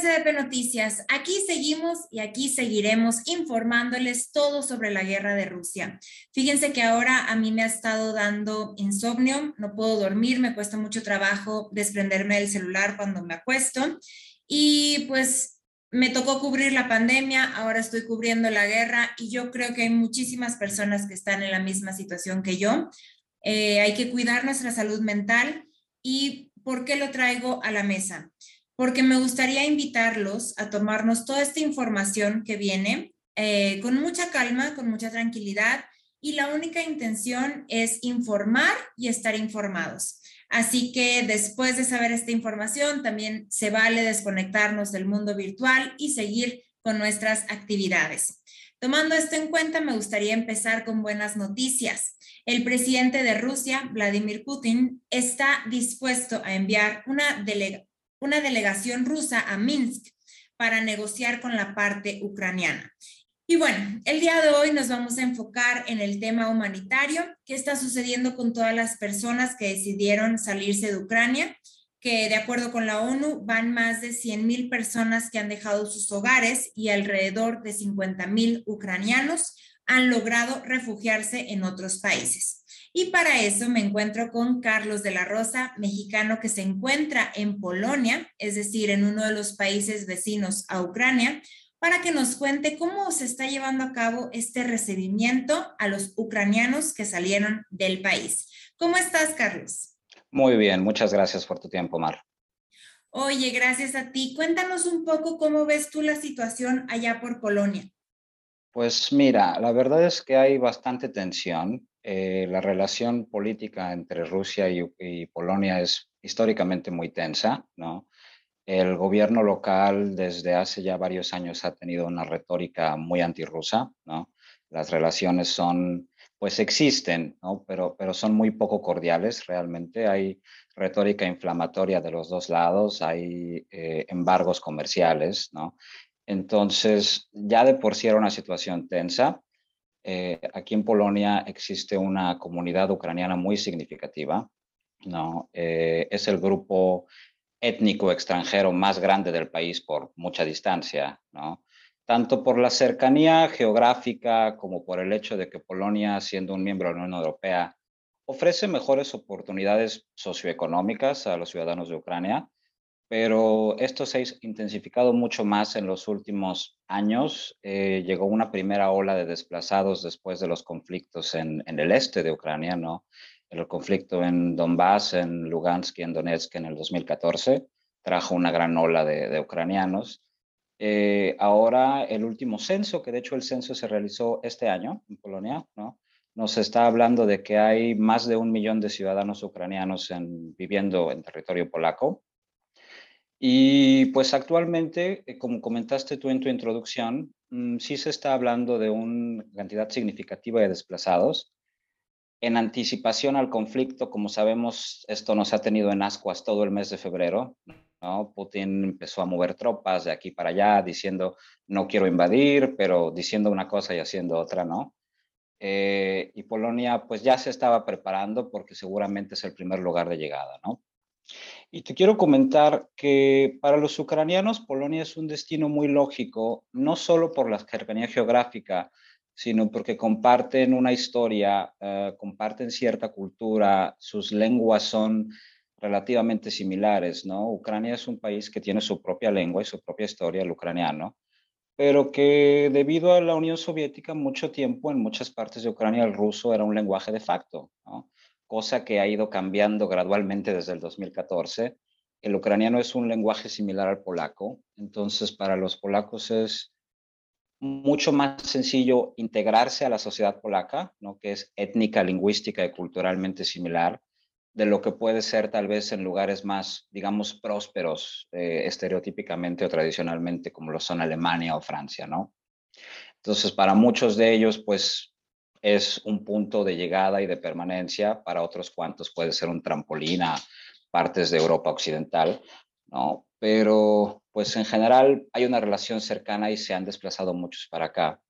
SDP Noticias. Aquí seguimos y aquí seguiremos informándoles todo sobre la guerra de Rusia. Fíjense que ahora a mí me ha estado dando insomnio, no puedo dormir, me cuesta mucho trabajo desprenderme del celular cuando me acuesto y pues me tocó cubrir la pandemia, ahora estoy cubriendo la guerra y yo creo que hay muchísimas personas que están en la misma situación que yo. Eh, hay que cuidar nuestra salud mental y ¿por qué lo traigo a la mesa? Porque me gustaría invitarlos a tomarnos toda esta información que viene eh, con mucha calma, con mucha tranquilidad y la única intención es informar y estar informados. Así que después de saber esta información, también se vale desconectarnos del mundo virtual y seguir con nuestras actividades. Tomando esto en cuenta, me gustaría empezar con buenas noticias. El presidente de Rusia, Vladimir Putin, está dispuesto a enviar una delegación una delegación rusa a Minsk para negociar con la parte ucraniana. Y bueno, el día de hoy nos vamos a enfocar en el tema humanitario, qué está sucediendo con todas las personas que decidieron salirse de Ucrania, que de acuerdo con la ONU van más de 100 mil personas que han dejado sus hogares y alrededor de 50 mil ucranianos han logrado refugiarse en otros países. Y para eso me encuentro con Carlos de la Rosa, mexicano que se encuentra en Polonia, es decir, en uno de los países vecinos a Ucrania, para que nos cuente cómo se está llevando a cabo este recibimiento a los ucranianos que salieron del país. ¿Cómo estás, Carlos? Muy bien, muchas gracias por tu tiempo, Mar. Oye, gracias a ti. Cuéntanos un poco cómo ves tú la situación allá por Polonia. Pues mira, la verdad es que hay bastante tensión. Eh, la relación política entre Rusia y, Polonia es históricamente muy tensa, ¿no? El gobierno local desde hace ya varios años ha tenido una retórica muy antirrusa, ¿no? Las relaciones son, pues existen, ¿no? Pero, pero son muy poco cordiales realmente. Hay retórica inflamatoria de los dos lados, hay eh, embargos comerciales, ¿no? Entonces, ya de por sí era una situación tensa. Eh, aquí en Polonia existe una comunidad ucraniana muy significativa. ¿no? Eh, es el grupo étnico extranjero más grande del país por mucha distancia, ¿no? tanto por la cercanía geográfica como por el hecho de que Polonia, siendo un miembro de la Unión Europea, ofrece mejores oportunidades socioeconómicas a los ciudadanos de Ucrania pero esto se ha intensificado mucho más en los últimos años. Eh, llegó una primera ola de desplazados después de los conflictos en, el este de Ucrania, ¿no? El conflicto en Donbass, en Lugansk y en Donetsk en el 2014 trajo una gran ola de, ucranianos. Eh, ahora el último censo, que de hecho el censo se realizó este año en Polonia, ¿no? nos está hablando de que hay más de un millón de ciudadanos ucranianos viviendo en territorio polaco y pues actualmente, eh, como comentaste tú en tu introducción, mm, sí se está hablando de una cantidad significativa de desplazados. En anticipación al conflicto, como sabemos, esto nos ha tenido en ascuas todo el mes de febrero. Putin empezó a mover tropas de aquí para allá, diciendo no quiero invadir, pero diciendo una cosa y haciendo otra, ¿no? Eh, y Polonia pues ya se estaba preparando porque seguramente es el primer lugar de llegada, ¿no? Y te quiero comentar que para los ucranianos Polonia es un destino muy lógico, no solo por la cercanía geográfica, sino porque comparten una historia, eh, comparten cierta cultura, sus lenguas son relativamente similares, ¿no? Ucrania es un país que tiene su propia lengua y su propia historia, el ucraniano, pero que debido a la Unión Soviética mucho tiempo en muchas partes de Ucrania el ruso era un lenguaje de facto. Cosa que ha ido cambiando gradualmente desde el 2014. El ucraniano es un lenguaje similar al polaco, entonces para los polacos es mucho más sencillo integrarse a la sociedad polaca, ¿no? que es étnica, lingüística y culturalmente similar, de lo que puede ser tal vez en lugares más, digamos, prósperos, eh, estereotípicamente o tradicionalmente, como lo son Alemania o Francia, ¿no? Entonces, para muchos de ellos, pues es un punto de llegada y de permanencia, para otros cuantos puede ser un trampolín a partes de Europa Occidental, ¿no? Pero pues en general hay una relación cercana y se han desplazado muchos para acá.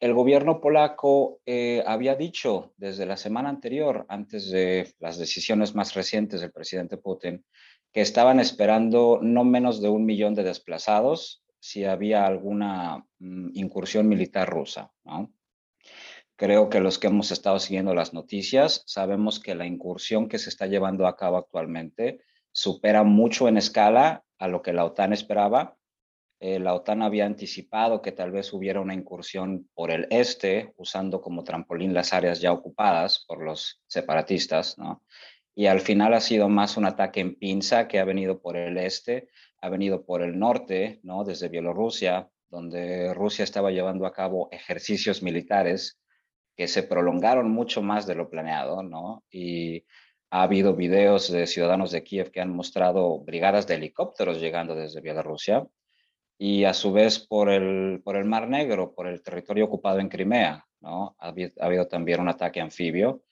El gobierno polaco eh, había dicho desde la semana anterior, antes de las decisiones más recientes del presidente Putin, que estaban esperando no menos de un millón de desplazados si había alguna mm, incursión militar rusa. Creo que los que hemos estado siguiendo las noticias sabemos que la incursión que se está llevando a cabo actualmente supera mucho en escala a lo que la OTAN esperaba. Eh, la OTAN había anticipado que tal vez hubiera una incursión por el este, usando como trampolín las áreas ya ocupadas por los separatistas, ¿no? Y al final ha sido más un ataque en pinza que ha venido por el este, ha venido por el norte, ¿no? Desde Bielorrusia, donde Rusia estaba llevando a cabo ejercicios militares que se prolongaron mucho más de lo planeado, ¿no? Y ha habido videos de ciudadanos de Kiev que han mostrado brigadas de helicópteros llegando desde Bielorrusia y a su vez por el, por el Mar Negro, por el territorio ocupado en Crimea, ¿no? Ha habido, ha habido también un ataque anfibio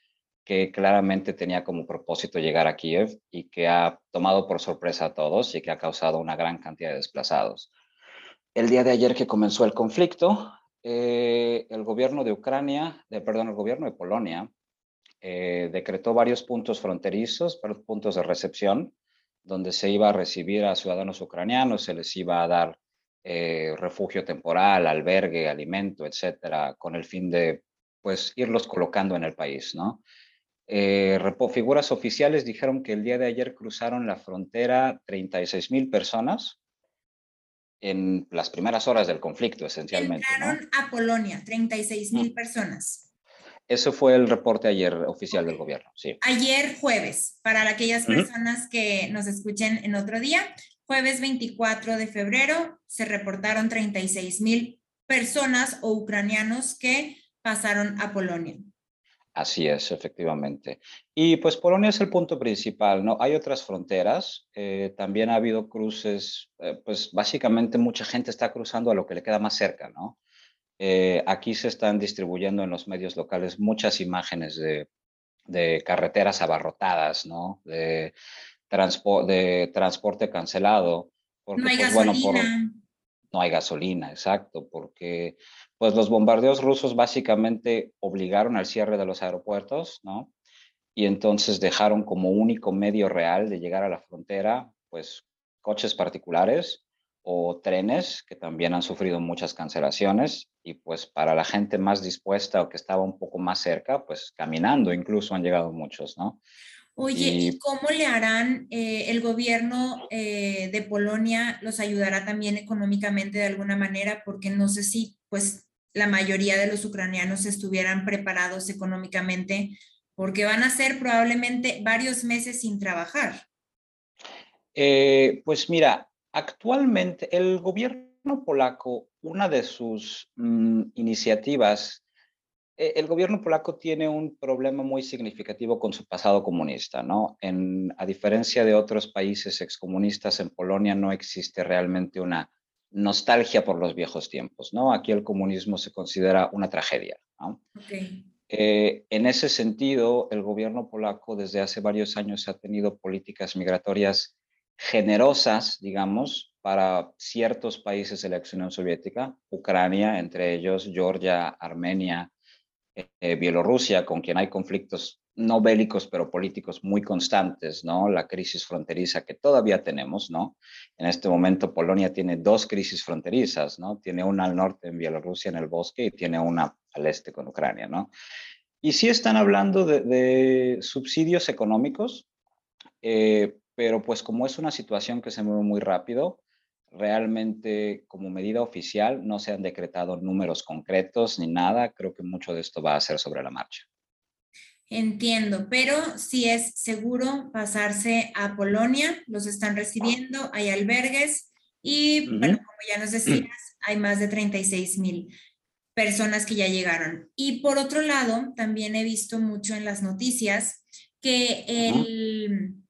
que claramente tenía como propósito llegar a Kiev y que ha tomado por sorpresa a todos y que ha causado una gran cantidad de desplazados. El día de ayer que comenzó el conflicto, eh, el gobierno de Ucrania, de, perdón, el gobierno de Polonia, eh, decretó varios puntos fronterizos, puntos de recepción, donde se iba a recibir a ciudadanos ucranianos, se les iba a dar eh, refugio temporal, albergue, alimento, etcétera, con el fin de pues irlos colocando en el país, ¿no? Figuras oficiales dijeron que el día de ayer cruzaron la frontera 36 mil personas en las primeras horas del conflicto, esencialmente. Entraron a Polonia, 36 mil personas. Eso fue el reporte ayer oficial del gobierno, sí. Ayer jueves, para aquellas personas que nos escuchen en otro día, jueves 24 de febrero se reportaron 36 mil personas o ucranianos que pasaron a Polonia. Así es, efectivamente. Y pues Polonia es el punto principal, ¿no? Hay otras fronteras, eh, también ha habido cruces, eh, pues básicamente mucha gente está cruzando a lo que le queda más cerca, ¿no? Eh, aquí se están distribuyendo en los medios locales muchas imágenes de, carreteras abarrotadas, ¿no? De, de transporte cancelado. Porque, no hay pues, gasolina. No hay gasolina, exacto, porque pues los bombardeos rusos básicamente obligaron al cierre de los aeropuertos, ¿no? Y entonces dejaron como único medio real de llegar a la frontera, pues coches particulares o trenes que también han sufrido muchas cancelaciones y pues para la gente más dispuesta o que estaba un poco más cerca, pues caminando incluso han llegado muchos, ¿no? Oye, ¿y, cómo le harán eh, el gobierno eh, de Polonia? ¿Los ayudará también económicamente de alguna manera? Porque no sé si pues la mayoría de los ucranianos estuvieran preparados económicamente porque van a ser probablemente varios meses sin trabajar. Eh, pues mira, Actualmente, el gobierno polaco, una de sus mm, iniciativas, el gobierno polaco tiene un problema muy significativo con su pasado comunista, ¿no? En, a diferencia de otros países excomunistas, en Polonia no existe realmente una nostalgia por los viejos tiempos, ¿no? Aquí el comunismo se considera una tragedia, ¿no? Eh, en ese sentido, el gobierno polaco desde hace varios años ha tenido políticas migratorias generosas, digamos, para ciertos países de la ex Unión Soviética, Ucrania, entre ellos Georgia, Armenia, eh, Bielorrusia, con quien hay conflictos no bélicos, pero políticos muy constantes, ¿no? La crisis fronteriza que todavía tenemos, ¿no? En este momento Polonia tiene dos crisis fronterizas, ¿no? Tiene una al norte en Bielorrusia, en el bosque, y tiene una al este con Ucrania, ¿no? Y sí están hablando de, subsidios económicos, eh, pero pues como es una situación que se mueve muy rápido, realmente como medida oficial no se han decretado números concretos ni nada. Creo que mucho de esto va a ser sobre la marcha. Entiendo, pero si es seguro pasarse a Polonia, los están recibiendo, hay albergues y, bueno, como ya nos decías, hay más de 36 mil personas que ya llegaron. Y por otro lado, también he visto mucho en las noticias que el...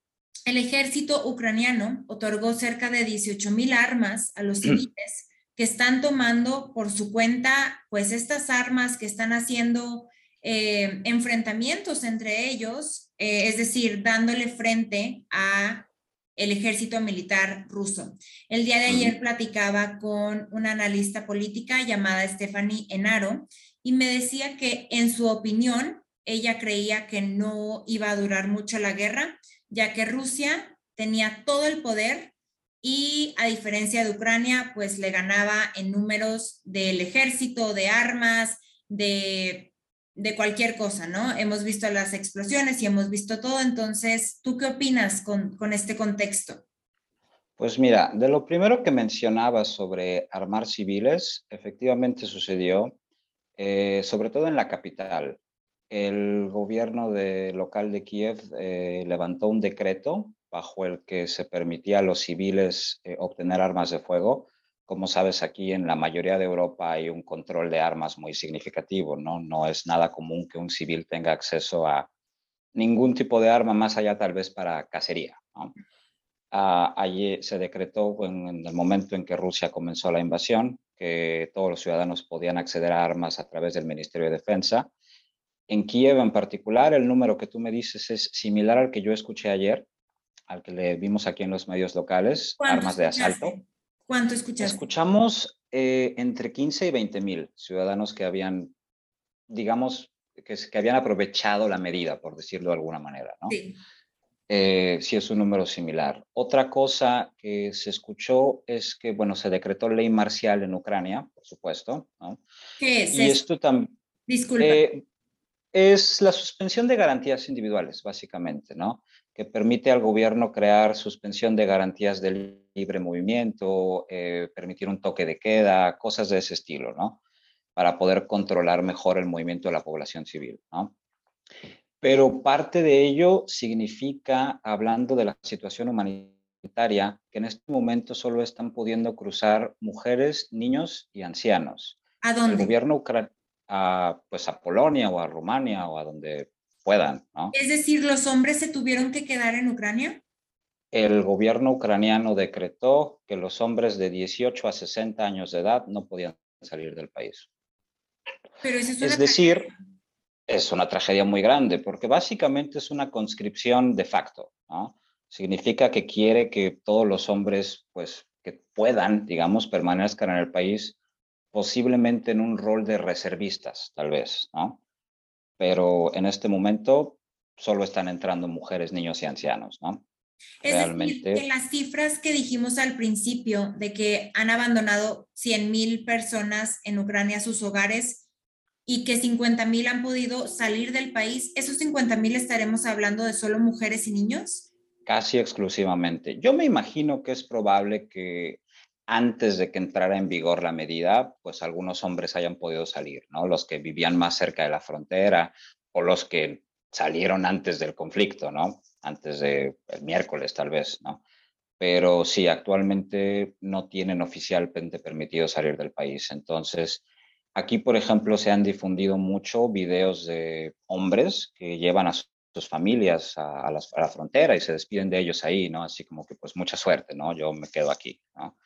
El ejército ucraniano otorgó cerca de 18 mil armas a los civiles que están tomando por su cuenta, pues estas armas que están haciendo eh, enfrentamientos entre ellos, eh, es decir, dándole frente a el ejército militar ruso. El día de ayer platicaba con una analista política llamada Stephanie Enaro y me decía que en su opinión ella creía que no iba a durar mucho la guerra, ya que Rusia tenía todo el poder y a diferencia de Ucrania, pues le ganaba en números del ejército, de armas, de, cualquier cosa, ¿no? Hemos visto las explosiones y hemos visto todo, entonces, ¿tú qué opinas con, con este contexto? Pues mira, de lo primero que mencionabas sobre armar civiles, efectivamente sucedió, eh, sobre todo en la capital. El gobierno de, local de Kiev eh, levantó un decreto bajo el que se permitía a los civiles eh, obtener armas de fuego. Como sabes, aquí en la mayoría de Europa hay un control de armas muy significativo, ¿no? No es nada común que un civil tenga acceso a ningún tipo de arma más allá tal vez para cacería. Ah, allí se decretó en, el momento en que Rusia comenzó la invasión que todos los ciudadanos podían acceder a armas a través del Ministerio de Defensa. En Kiev en particular, el número que tú me dices es similar al que yo escuché ayer, al que le vimos aquí en los medios locales, armas de asalto. ¿Cuánto escuchaste? Escuchamos eh, entre 15 y 20 mil ciudadanos que habían, digamos, que, que, habían aprovechado la medida, por decirlo de alguna manera. ¿no? Sí. Eh, si es un número similar. Otra cosa que se escuchó es que, bueno, se decretó ley marcial en Ucrania, por supuesto. ¿no? ¿Qué es? Y esto también... Disculpe. Eh, es la suspensión de garantías individuales, básicamente, ¿no? Que permite al gobierno crear suspensión de garantías de libre movimiento, eh, permitir un toque de queda, cosas de ese estilo, ¿no? Para poder controlar mejor el movimiento de la población civil, ¿no? Pero parte de ello significa, hablando de la situación humanitaria, que en este momento solo están pudiendo cruzar mujeres, niños y ancianos. ¿A dónde? El gobierno a, pues a Polonia o a Rumania o a donde puedan. ¿no? Es decir, ¿los hombres se tuvieron que quedar en Ucrania? El gobierno ucraniano decretó que los hombres de 18 a 60 años de edad no podían salir del país. Pero eso es, es decir, es una tragedia muy grande porque básicamente es una conscripción de facto, ¿no? Significa que quiere que todos los hombres, pues, que puedan, digamos, permanezcan en el país, posiblemente en un rol de reservistas, tal vez, ¿no? Pero en este momento solo están entrando mujeres, niños y ancianos, ¿no? Es Realmente... decir, que las cifras que dijimos al principio de que han abandonado 100.000 personas en Ucrania sus hogares, y que 50 mil han podido salir del país, ¿esos 50 mil estaremos hablando de solo mujeres y niños? Casi exclusivamente. Yo me imagino que es probable que antes de que entrara en vigor la medida, pues algunos hombres hayan podido salir, ¿no? Los que vivían más cerca de la frontera o los que salieron antes del conflicto, ¿no? Antes del miércoles tal vez, ¿no? Pero sí, actualmente no tienen oficialmente permitido salir del país. Entonces, Aquí, por ejemplo, se han difundido mucho videos de hombres que llevan a sus familias a, la, frontera y se despiden de ellos ahí, ¿no? Así como que, pues, mucha suerte, ¿no? Yo me quedo aquí, ¿no?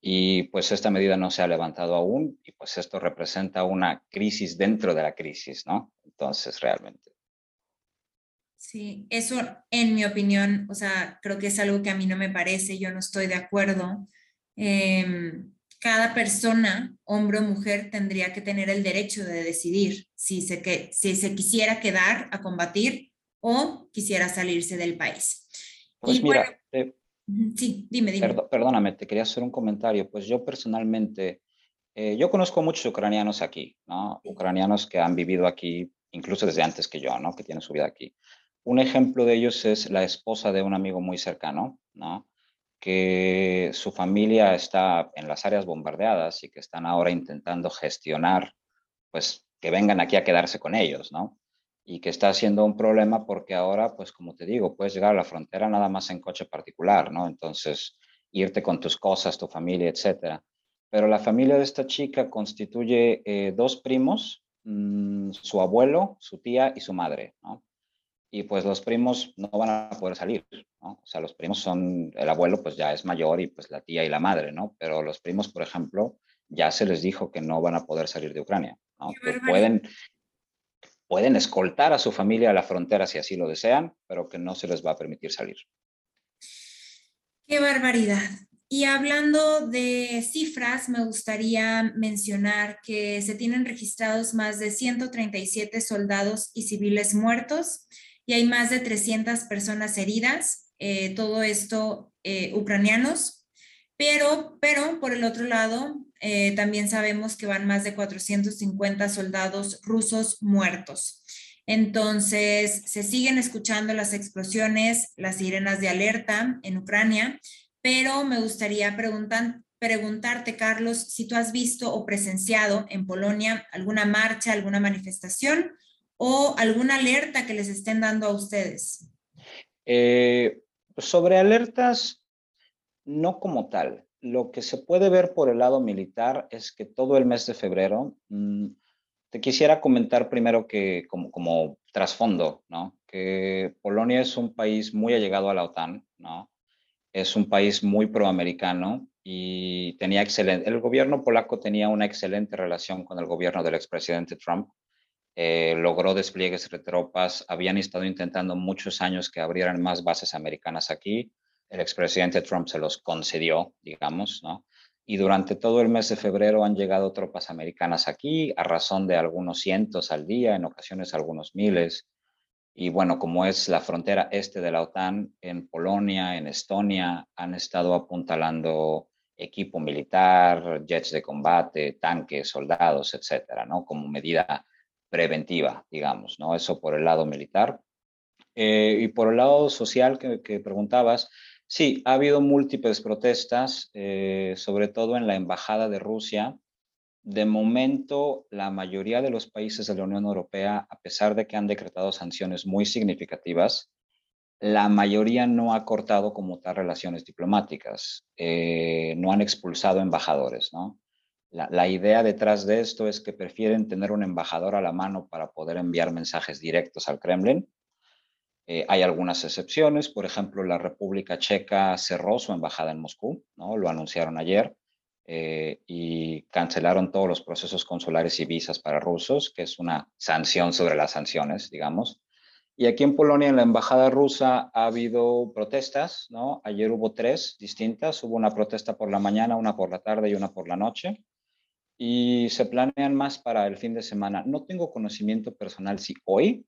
Y pues esta medida no se ha levantado aún y pues esto representa una crisis dentro de la crisis, ¿no? Entonces, realmente. Sí, eso en mi opinión, o sea, creo que es algo que a mí no me parece, yo no estoy de acuerdo. Eh, cada persona, hombre o mujer, tendría que tener el derecho de decidir si se, que, si se quisiera quedar a combatir o quisiera salirse del país. Pues mira, eh, sí, dime, dime. perdóname, te quería hacer un comentario. Pues yo personalmente, eh, yo conozco muchos ucranianos aquí, ¿no? Ucranianos que han vivido aquí incluso desde antes que yo, ¿no? Que tienen su vida aquí. Un ejemplo de ellos es la esposa de un amigo muy cercano, ¿no? que su familia está en las áreas bombardeadas y que están ahora intentando gestionar, pues, que vengan aquí a quedarse con ellos, ¿no? Y que está siendo un problema porque ahora, pues, como te digo, puedes llegar a la frontera nada más en coche particular, ¿no? Entonces, irte con tus cosas, tu familia, etcétera. Pero la familia de esta chica constituye eh, dos primos, mm, su abuelo, su tía y su madre, ¿no? y pues los primos no van a poder salir, ¿no? O sea, los primos son, el abuelo pues ya es mayor y pues la tía y la madre, ¿no? Pero los primos, por ejemplo, ya se les dijo que no van a poder salir de Ucrania, ¿no? Que pueden, pueden escoltar a su familia a la frontera si así lo desean, pero que no se les va a permitir salir. Qué barbaridad. Y hablando de cifras, me gustaría mencionar que se tienen registrados más de 137 soldados y civiles muertos, y hay más de 300 personas heridas. eh, todo esto eh, ucranianos, pero, pero por el otro lado, eh, también sabemos que van más de 450 soldados rusos muertos. Entonces, se siguen escuchando las explosiones, las sirenas de alerta en Ucrania, pero me gustaría preguntar, preguntarte, Carlos, si tú has visto o presenciado en Polonia alguna marcha, alguna manifestación o alguna alerta que les estén dando a ustedes. Eh, sobre alertas, no como tal. Lo que se puede ver por el lado militar es que todo el mes de febrero, mm, te quisiera comentar primero que como, trasfondo, ¿no? que Polonia es un país muy allegado a la OTAN, ¿no? es un país muy proamericano y tenía excelente, el gobierno polaco tenía una excelente relación con el gobierno del expresidente Trump. Eh, logró despliegues de tropas, habían estado intentando muchos años que abrieran más bases americanas aquí. El expresidente Trump se los concedió, digamos, ¿no? Y durante todo el mes de febrero han llegado tropas americanas aquí a razón de algunos cientos al día, en ocasiones algunos miles. Y bueno, como es la frontera este de la OTAN, en Polonia, en Estonia, han estado apuntalando equipo militar, jets de combate, tanques, soldados, etcétera, ¿no? Como medida preventiva, digamos, ¿no? Eso por el lado militar. Eh, y por el lado social que, preguntabas, sí, ha habido múltiples protestas, eh, sobre todo en la Embajada de Rusia. De momento, la mayoría de los países de la Unión Europea, a pesar de que han decretado sanciones muy significativas, la mayoría no ha cortado como tal relaciones diplomáticas, eh, no han expulsado embajadores, ¿no? La, idea detrás de esto es que prefieren tener un embajador a la mano para poder enviar mensajes directos al Kremlin. Eh, hay algunas excepciones, por ejemplo, la República Checa cerró su embajada en Moscú, ¿no? lo anunciaron ayer, eh, y cancelaron todos los procesos consulares y visas para rusos, que es una sanción sobre las sanciones, digamos. Y aquí en Polonia, en la embajada rusa, ha habido protestas, ¿no? Ayer hubo tres distintas. Hubo una protesta por la mañana, una por la tarde y una por la noche. Y se planean más para el fin de semana. No tengo conocimiento personal si hoy,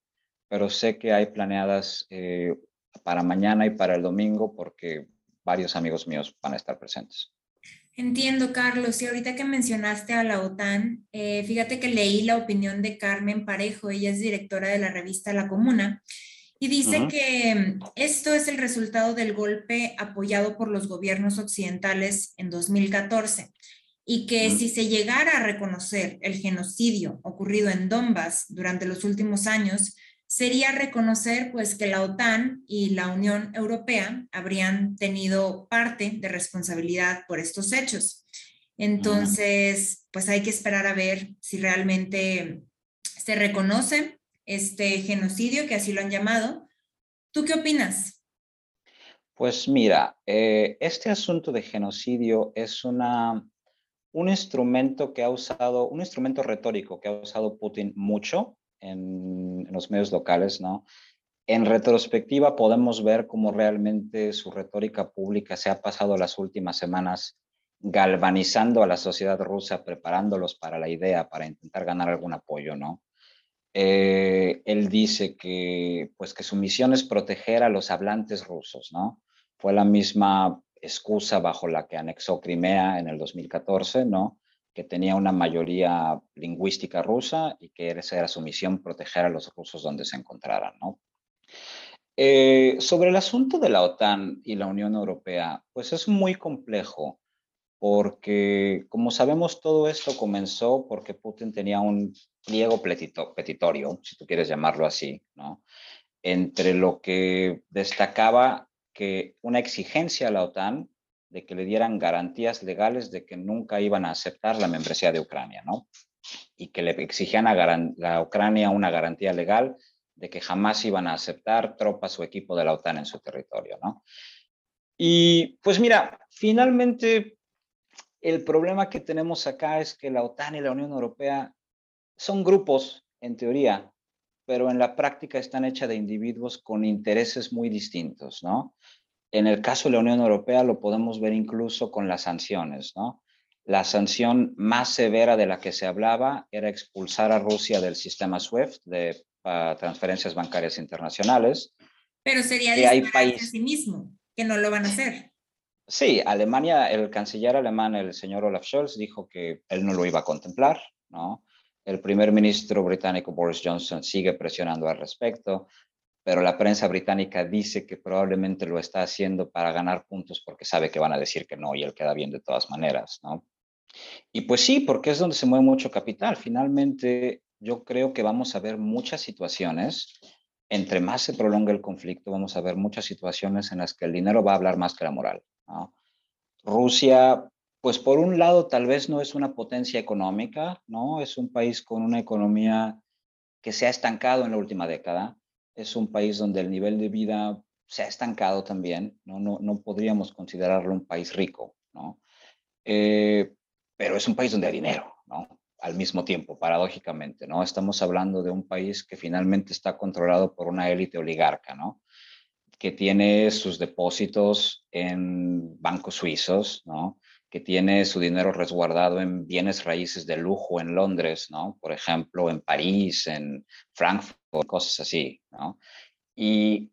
pero sé que hay planeadas eh, para mañana y para el domingo porque varios amigos míos van a estar presentes. Entiendo, Carlos. Y ahorita que mencionaste a la OTAN, eh, fíjate que leí la opinión de Carmen Parejo, ella es directora de la revista La Comuna, y dice que esto es el resultado del golpe apoyado por los gobiernos occidentales en 2014 y que si se llegara a reconocer el genocidio ocurrido en Donbass durante los últimos años, sería reconocer pues que la OTAN y la Unión Europea habrían tenido parte de responsabilidad por estos hechos. Entonces, pues hay que esperar a ver si realmente se reconoce este genocidio, que así lo han llamado. ¿Tú qué opinas? Pues mira, eh, este asunto de genocidio es una, un instrumento que ha usado, un instrumento retórico que ha usado Putin mucho en, los medios locales, ¿no? En retrospectiva podemos ver cómo realmente su retórica pública se ha pasado las últimas semanas galvanizando a la sociedad rusa, preparándolos para la idea, para intentar ganar algún apoyo, ¿no? Eh, él dice que, pues, que su misión es proteger a los hablantes rusos, ¿no? Fue la misma excusa bajo la que anexó Crimea en el 2014, ¿no? Que tenía una mayoría lingüística rusa y que esa era su misión, proteger a los rusos donde se encontraran. ¿no? Eh, sobre el asunto de la OTAN y la Unión Europea, pues es muy complejo porque, como sabemos, todo esto comenzó porque Putin tenía un pliego petitorio, si tú quieres llamarlo así, ¿no? entre lo que destacaba que una exigencia a la OTAN de que le dieran garantías legales de que nunca iban a aceptar la membresía de Ucrania, ¿no? Y que le exigían a, a Ucrania una garantía legal de que jamás iban a aceptar tropas o equipo de la OTAN en su territorio, ¿no? Y pues mira, finalmente el problema que tenemos acá es que la OTAN y la Unión Europea son grupos, en teoría, pero en la práctica están hechas de individuos con intereses muy distintos, ¿no? En el caso de la Unión Europea lo podemos ver incluso con las sanciones, ¿no? La sanción más severa de la que se hablaba era expulsar a Rusia del sistema SWIFT de transferencias bancarias internacionales. Pero sería que hay países a sí mismo, que no lo van a hacer. Sí, Alemania, el canciller alemán, el señor Olaf Scholz, dijo que él no lo iba a contemplar, ¿no? El primer ministro británico Boris Johnson sigue presionando al respecto, pero la prensa británica dice que probablemente lo está haciendo para ganar puntos porque sabe que van a decir que no y él queda bien de todas maneras, ¿no? Y pues sí, porque es donde se mueve mucho capital. Finalmente, yo creo que vamos a ver muchas situaciones entre más se prolonga el conflicto, vamos a ver muchas situaciones en las que el dinero va a hablar más que la moral. Rusia, pues por un lado, tal vez no es una potencia económica, ¿no? Es un país con una economía que se ha estancado en la última década. Es un país donde el nivel de vida se ha estancado también, ¿no? No, no podríamos considerarlo un país rico, ¿no? Eh, pero es un país donde hay dinero, ¿no? al mismo tiempo, paradójicamente, ¿no? Estamos hablando de un país que finalmente está controlado por una élite oligarca, ¿no? Que tiene sus depósitos en bancos suizos, ¿no? Que tiene su dinero resguardado en bienes raíces de lujo en Londres, ¿no? Por ejemplo, en París, en Frankfurt, cosas así, ¿no? Y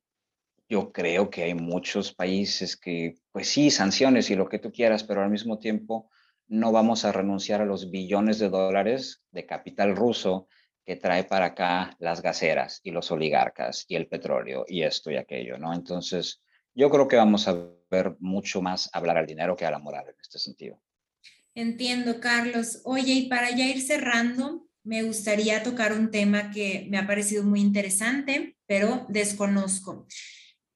yo creo que hay muchos países que, pues sí, sanciones y lo que tú quieras, pero al mismo tiempo no vamos a renunciar a los billones de dólares de capital ruso que trae para acá las gaseras y los oligarcas y el petróleo y esto y aquello, ¿no? Entonces, yo creo que vamos a ver mucho más hablar al dinero que a la moral en este sentido. Entiendo, Carlos. Oye, y para ya ir cerrando, me gustaría tocar un tema que me ha parecido muy interesante, pero desconozco.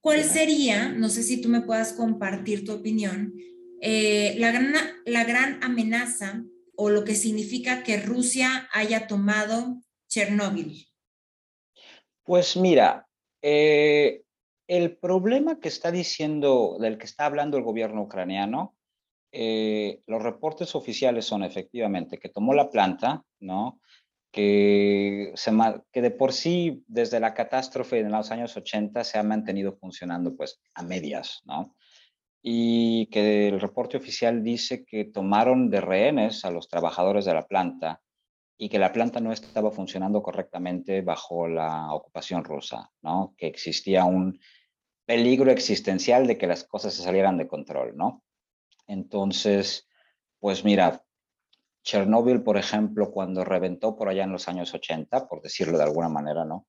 ¿Cuál sería, no sé si tú me puedas compartir tu opinión, eh, la, gran, la gran amenaza o lo que significa que Rusia haya tomado Chernóbil? Pues mira, eh, el problema que está diciendo, del que está hablando el gobierno ucraniano, eh, los reportes oficiales son efectivamente que tomó la planta, ¿no? Que, se, que de por sí, desde la catástrofe en los años 80, se ha mantenido funcionando pues a medias, ¿no? y que el reporte oficial dice que tomaron de rehenes a los trabajadores de la planta y que la planta no estaba funcionando correctamente bajo la ocupación rusa, ¿no? que existía un peligro existencial de que las cosas se salieran de control. ¿no? Entonces, pues mira, Chernóbil, por ejemplo, cuando reventó por allá en los años 80, por decirlo de alguna manera, ¿no?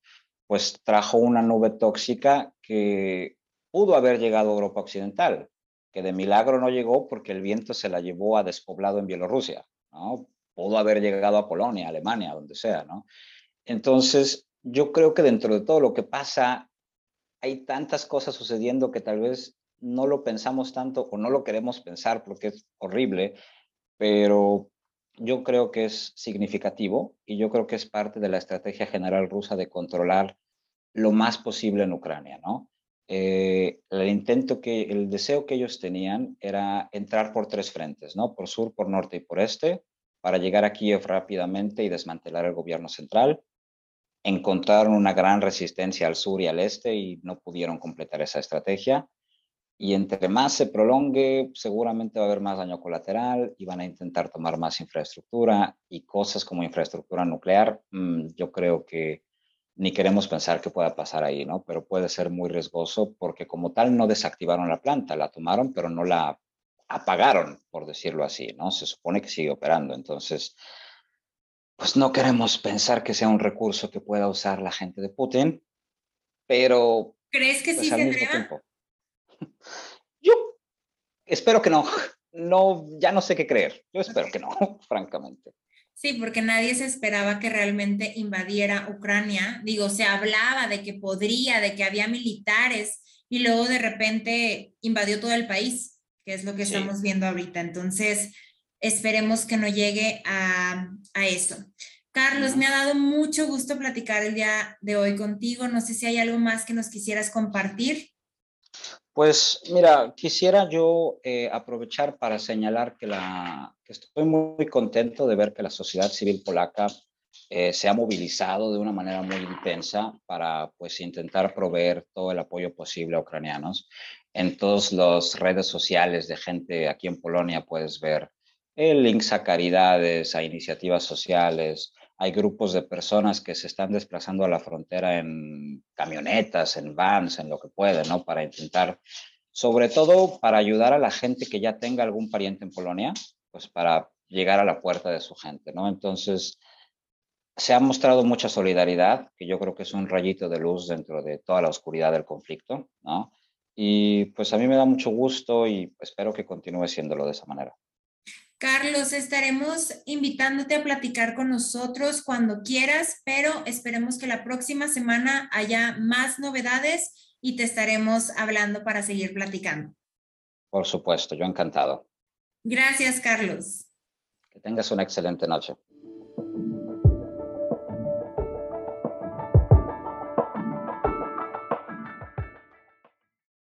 pues trajo una nube tóxica que pudo haber llegado a Europa Occidental, que de milagro no llegó porque el viento se la llevó a despoblado en Bielorrusia, ¿no? Pudo haber llegado a Polonia, Alemania, donde sea, ¿no? Entonces, yo creo que dentro de todo lo que pasa, hay tantas cosas sucediendo que tal vez no lo pensamos tanto o no lo queremos pensar porque es horrible, pero yo creo que es significativo y yo creo que es parte de la estrategia general rusa de controlar lo más posible en Ucrania, ¿no? Eh, el intento que, el deseo que ellos tenían era entrar por tres frentes, ¿no? Por sur, por norte y por este, para llegar a Kiev rápidamente y desmantelar el gobierno central. Encontraron una gran resistencia al sur y al este y no pudieron completar esa estrategia. Y entre más se prolongue, seguramente va a haber más daño colateral y van a intentar tomar más infraestructura y cosas como infraestructura nuclear. Mm, yo creo que ni queremos pensar que pueda pasar ahí, ¿no? Pero puede ser muy riesgoso porque como tal no desactivaron la planta, la tomaron, pero no la apagaron, por decirlo así, ¿no? Se supone que sigue operando. Entonces, pues no queremos pensar que sea un recurso que pueda usar la gente de Putin, pero... ¿Crees que pues, sí se atreva? Yo espero que no. No, ya no sé qué creer. Yo espero que no, francamente. Sí, porque nadie se esperaba que realmente invadiera Ucrania. Digo, se hablaba de que podría, de que había militares y luego de repente invadió todo el país, que es lo que estamos viendo ahorita. Entonces, esperemos que no llegue a, eso. Carlos, me ha dado mucho gusto platicar el día de hoy contigo. No sé si hay algo más que nos quisieras compartir. Pues mira, quisiera yo eh, aprovechar para señalar que, la, estoy muy, contento de ver que la sociedad civil polaca eh, se ha movilizado de una manera muy intensa para pues intentar proveer todo el apoyo posible a ucranianos. En todas las redes sociales de gente aquí en Polonia puedes ver el links a caridades, a iniciativas sociales, hay grupos de personas que se están desplazando a la frontera en camionetas, en vans, en lo que pueden, ¿no? Para intentar, sobre todo para ayudar a la gente que ya tenga algún pariente en Polonia, pues para llegar a la puerta de su gente, ¿no? Entonces, se ha mostrado mucha solidaridad, que yo creo que es un rayito de luz dentro de toda la oscuridad del conflicto, ¿no? Y pues a mí me da mucho gusto y espero que continúe siéndolo de esa manera. Carlos, estaremos invitándote a platicar con nosotros cuando quieras, pero esperemos que la próxima semana haya más novedades y te estaremos hablando para seguir platicando. Por supuesto, yo encantado. Gracias, Carlos. Que tengas una excelente noche.